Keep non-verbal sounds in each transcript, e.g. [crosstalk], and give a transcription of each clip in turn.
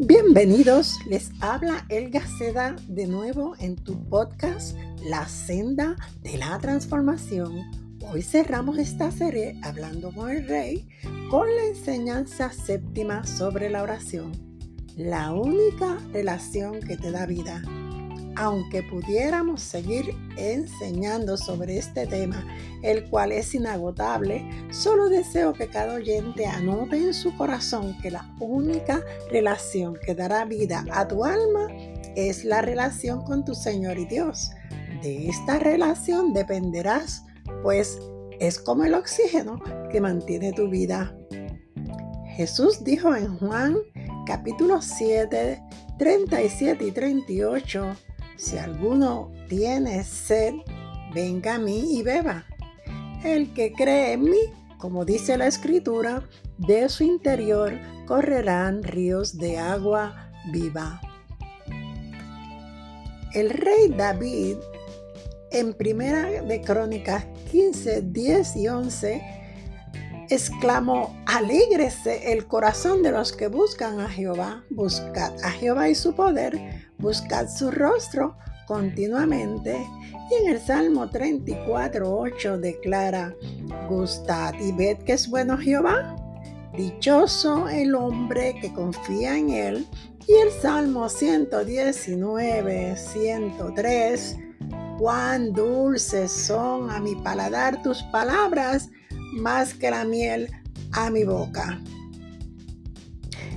Bienvenidos, les habla Elga Seda de nuevo en tu podcast La senda de la transformación. Hoy cerramos esta serie hablando con el rey con la enseñanza séptima sobre la oración, la única relación que te da vida aunque pudiéramos seguir enseñando sobre este tema, el cual es inagotable, solo deseo que cada oyente anote en su corazón que la única relación que dará vida a tu alma es la relación con tu Señor y Dios. De esta relación dependerás, pues es como el oxígeno que mantiene tu vida. Jesús dijo en Juan capítulo 7, 37 y 38, si alguno tiene sed, venga a mí y beba. El que cree en mí, como dice la escritura, de su interior correrán ríos de agua viva. El rey David, en Primera de Crónicas 15, 10 y 11, exclamó, alégrese el corazón de los que buscan a Jehová, buscad a Jehová y su poder, buscad su rostro continuamente. Y en el Salmo 34, 8 declara, gustad y ved que es bueno Jehová. Dichoso el hombre que confía en él. Y el Salmo 119, 103, cuán dulces son a mi paladar tus palabras, más que la miel a mi boca.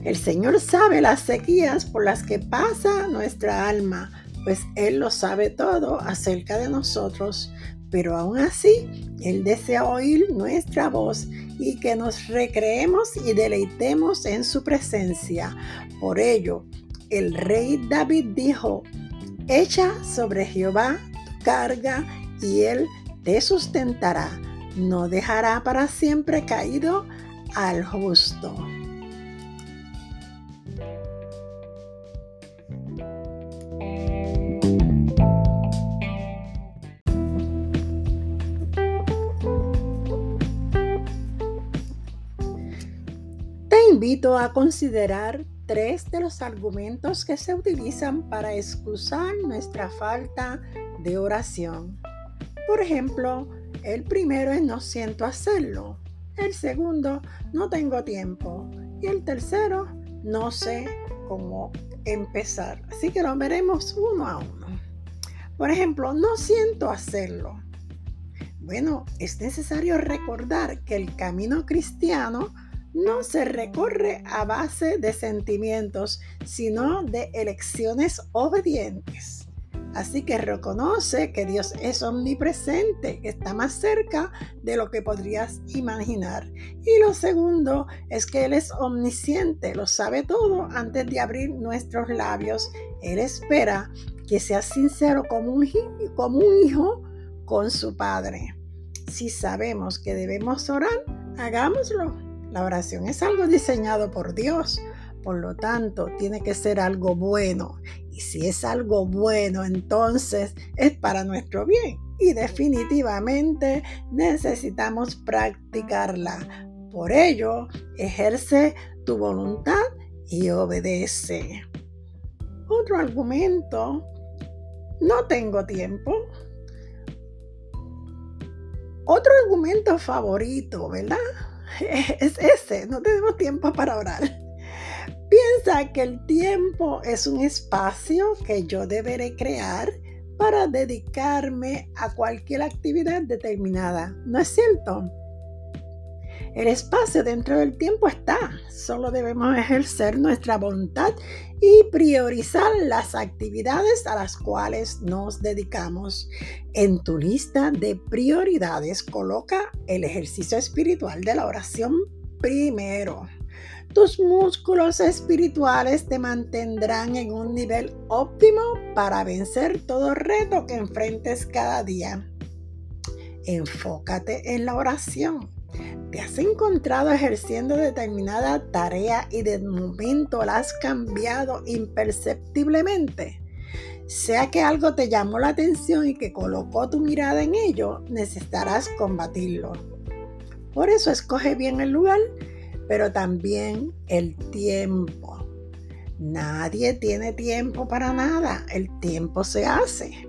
El Señor sabe las sequías por las que pasa nuestra alma, pues Él lo sabe todo acerca de nosotros, pero aún así Él desea oír nuestra voz y que nos recreemos y deleitemos en su presencia. Por ello, el rey David dijo, echa sobre Jehová tu carga y Él te sustentará, no dejará para siempre caído al justo. invito a considerar tres de los argumentos que se utilizan para excusar nuestra falta de oración. Por ejemplo, el primero es no siento hacerlo. El segundo, no tengo tiempo. Y el tercero, no sé cómo empezar. Así que lo veremos uno a uno. Por ejemplo, no siento hacerlo. Bueno, es necesario recordar que el camino cristiano no se recorre a base de sentimientos, sino de elecciones obedientes. Así que reconoce que Dios es omnipresente, está más cerca de lo que podrías imaginar. Y lo segundo es que Él es omnisciente, lo sabe todo antes de abrir nuestros labios. Él espera que seas sincero como un hijo con su Padre. Si sabemos que debemos orar, hagámoslo. La oración es algo diseñado por Dios, por lo tanto tiene que ser algo bueno. Y si es algo bueno, entonces es para nuestro bien. Y definitivamente necesitamos practicarla. Por ello, ejerce tu voluntad y obedece. Otro argumento, no tengo tiempo. Otro argumento favorito, ¿verdad? [laughs] es ese, no tenemos tiempo para orar. Piensa que el tiempo es un espacio que yo deberé crear para dedicarme a cualquier actividad determinada. ¿No es cierto? El espacio dentro del tiempo está, solo debemos ejercer nuestra voluntad y priorizar las actividades a las cuales nos dedicamos. En tu lista de prioridades coloca el ejercicio espiritual de la oración primero. Tus músculos espirituales te mantendrán en un nivel óptimo para vencer todo reto que enfrentes cada día. Enfócate en la oración ¿Te has encontrado ejerciendo determinada tarea y de momento la has cambiado imperceptiblemente? Sea que algo te llamó la atención y que colocó tu mirada en ello, necesitarás combatirlo. Por eso escoge bien el lugar, pero también el tiempo. Nadie tiene tiempo para nada, el tiempo se hace.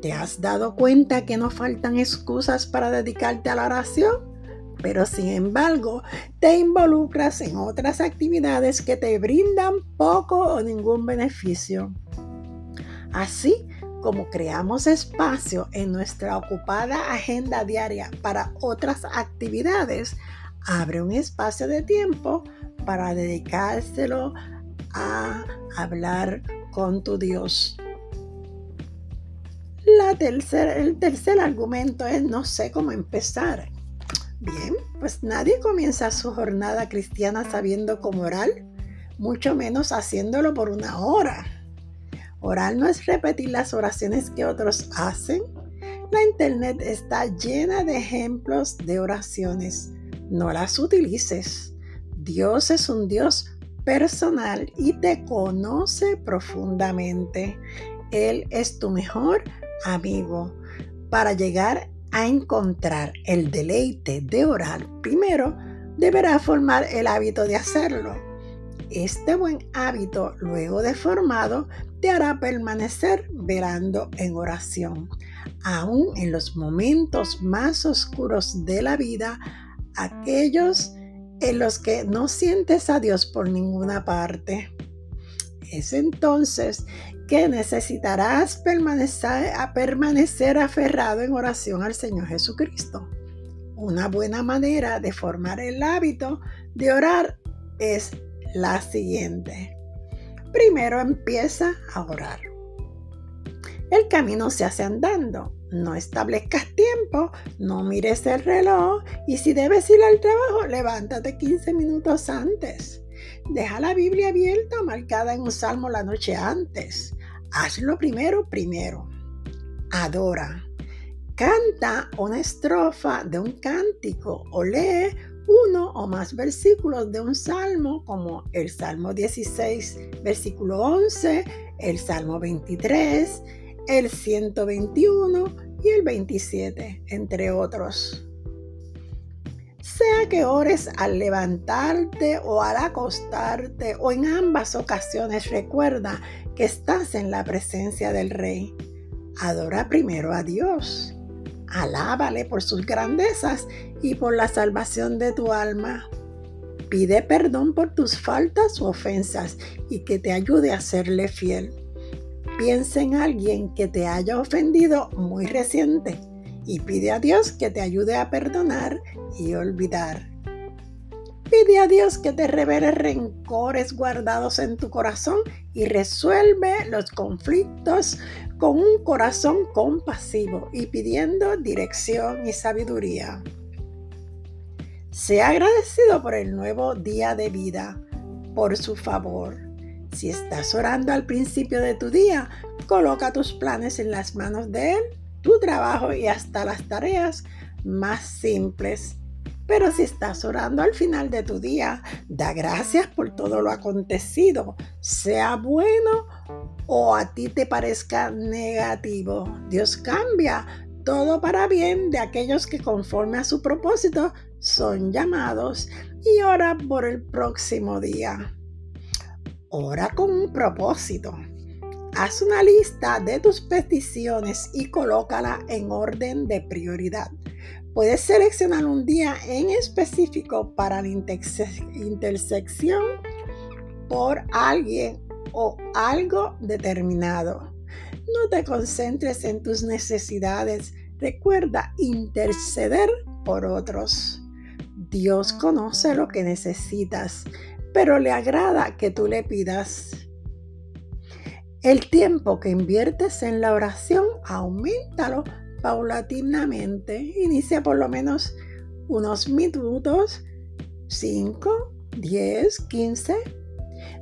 ¿Te has dado cuenta que no faltan excusas para dedicarte a la oración? Pero sin embargo, te involucras en otras actividades que te brindan poco o ningún beneficio. Así como creamos espacio en nuestra ocupada agenda diaria para otras actividades, abre un espacio de tiempo para dedicárselo a hablar con tu Dios. El tercer argumento es no sé cómo empezar. Bien, pues nadie comienza su jornada cristiana sabiendo cómo orar, mucho menos haciéndolo por una hora. Orar no es repetir las oraciones que otros hacen. La internet está llena de ejemplos de oraciones. No las utilices. Dios es un Dios personal y te conoce profundamente. Él es tu mejor amigo. Para llegar a encontrar el deleite de orar, primero deberás formar el hábito de hacerlo. Este buen hábito, luego de formado, te hará permanecer verando en oración, aún en los momentos más oscuros de la vida, aquellos en los que no sientes a Dios por ninguna parte. Es entonces que necesitarás permanecer, a permanecer aferrado en oración al Señor Jesucristo. Una buena manera de formar el hábito de orar es la siguiente. Primero empieza a orar. El camino se hace andando. No establezcas tiempo, no mires el reloj y si debes ir al trabajo, levántate 15 minutos antes. Deja la Biblia abierta o marcada en un salmo la noche antes. Hazlo primero, primero. Adora. Canta una estrofa de un cántico o lee uno o más versículos de un salmo como el Salmo 16, versículo 11, el Salmo 23, el 121 y el 27, entre otros. Sea que ores al levantarte o al acostarte o en ambas ocasiones, recuerda que estás en la presencia del Rey. Adora primero a Dios. Alábale por sus grandezas y por la salvación de tu alma. Pide perdón por tus faltas u ofensas y que te ayude a serle fiel. Piensa en alguien que te haya ofendido muy reciente y pide a Dios que te ayude a perdonar y olvidar. Pide a Dios que te revele rencores guardados en tu corazón y resuelve los conflictos con un corazón compasivo y pidiendo dirección y sabiduría. Sea agradecido por el nuevo día de vida, por su favor si estás orando al principio de tu día, coloca tus planes en las manos de Él, tu trabajo y hasta las tareas más simples. Pero si estás orando al final de tu día, da gracias por todo lo acontecido, sea bueno o a ti te parezca negativo. Dios cambia todo para bien de aquellos que conforme a su propósito son llamados y ora por el próximo día. Ora con un propósito. Haz una lista de tus peticiones y colócala en orden de prioridad. Puedes seleccionar un día en específico para la intersección por alguien o algo determinado. No te concentres en tus necesidades. Recuerda interceder por otros. Dios conoce lo que necesitas pero le agrada que tú le pidas. El tiempo que inviertes en la oración, aumentalo paulatinamente. Inicia por lo menos unos minutos, 5, 10, 15.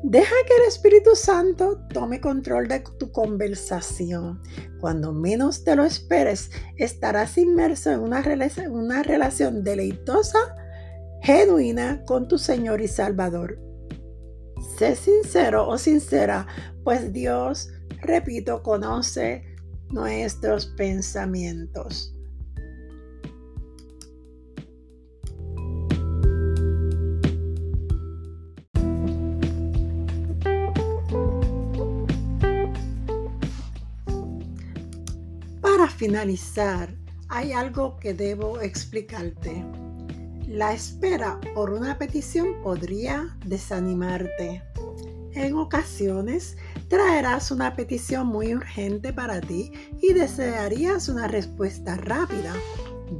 Deja que el Espíritu Santo tome control de tu conversación. Cuando menos te lo esperes, estarás inmerso en una, una relación deleitosa genuina con tu Señor y Salvador. Sé sincero o sincera, pues Dios, repito, conoce nuestros pensamientos. Para finalizar, hay algo que debo explicarte. La espera por una petición podría desanimarte. En ocasiones traerás una petición muy urgente para ti y desearías una respuesta rápida.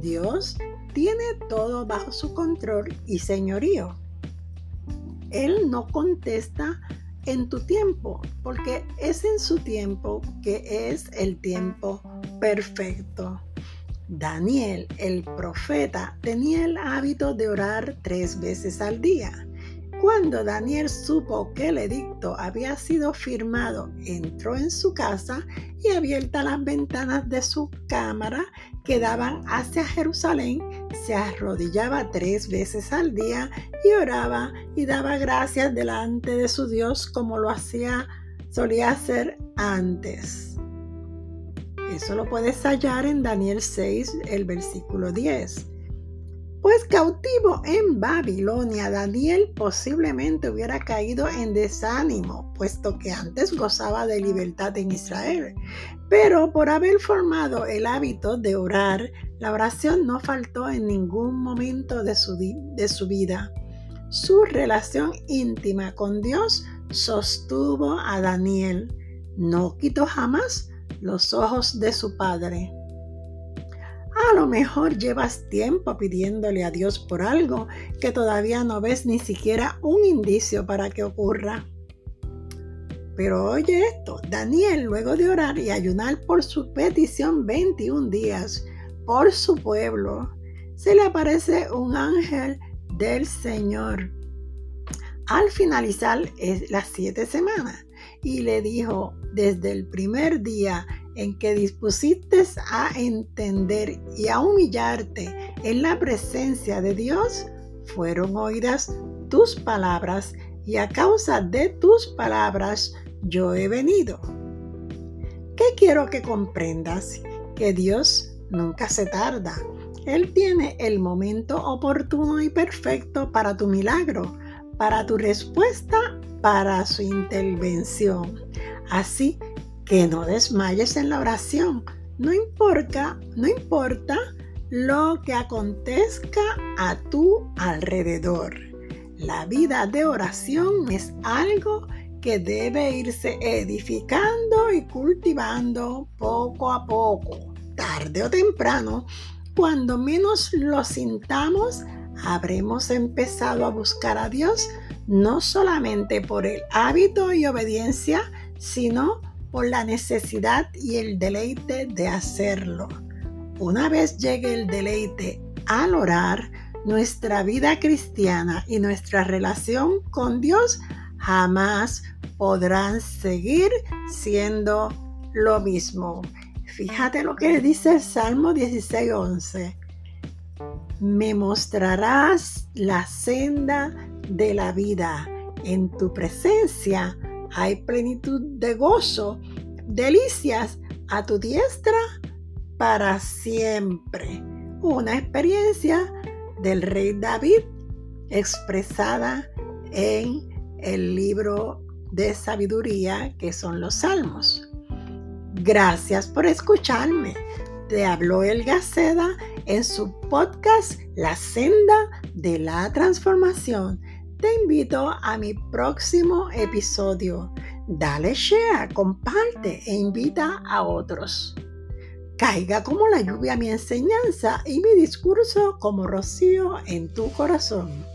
Dios tiene todo bajo su control y señorío. Él no contesta en tu tiempo, porque es en su tiempo que es el tiempo perfecto. Daniel, el profeta, tenía el hábito de orar tres veces al día. Cuando Daniel supo que el edicto había sido firmado, entró en su casa y abiertas las ventanas de su cámara que daban hacia Jerusalén, se arrodillaba tres veces al día y oraba y daba gracias delante de su Dios como lo hacía solía hacer antes. Eso lo puedes hallar en Daniel 6, el versículo 10. Pues cautivo en Babilonia, Daniel posiblemente hubiera caído en desánimo, puesto que antes gozaba de libertad en Israel. Pero por haber formado el hábito de orar, la oración no faltó en ningún momento de su, de su vida. Su relación íntima con Dios sostuvo a Daniel. No quitó jamás los ojos de su padre. A lo mejor llevas tiempo pidiéndole a Dios por algo que todavía no ves ni siquiera un indicio para que ocurra. Pero oye esto, Daniel luego de orar y ayunar por su petición 21 días por su pueblo, se le aparece un ángel del Señor al finalizar las siete semanas y le dijo, desde el primer día en que dispusiste a entender y a humillarte en la presencia de Dios, fueron oídas tus palabras y a causa de tus palabras yo he venido. ¿Qué quiero que comprendas? Que Dios nunca se tarda. Él tiene el momento oportuno y perfecto para tu milagro, para tu respuesta, para su intervención. Así que no desmayes en la oración. No importa, no importa lo que acontezca a tu alrededor. La vida de oración es algo que debe irse edificando y cultivando poco a poco, tarde o temprano. Cuando menos lo sintamos, habremos empezado a buscar a Dios no solamente por el hábito y obediencia, sino por la necesidad y el deleite de hacerlo. Una vez llegue el deleite al orar, nuestra vida cristiana y nuestra relación con Dios jamás podrán seguir siendo lo mismo. Fíjate lo que dice el Salmo 16:11. Me mostrarás la senda de la vida. En tu presencia hay plenitud de gozo, delicias a tu diestra para siempre. Una experiencia del rey David expresada en el libro de sabiduría que son los salmos. Gracias por escucharme. Te habló El Gaceda en su podcast La senda de la transformación te invito a mi próximo episodio. Dale share, comparte e invita a otros. Caiga como la lluvia mi enseñanza y mi discurso como rocío en tu corazón.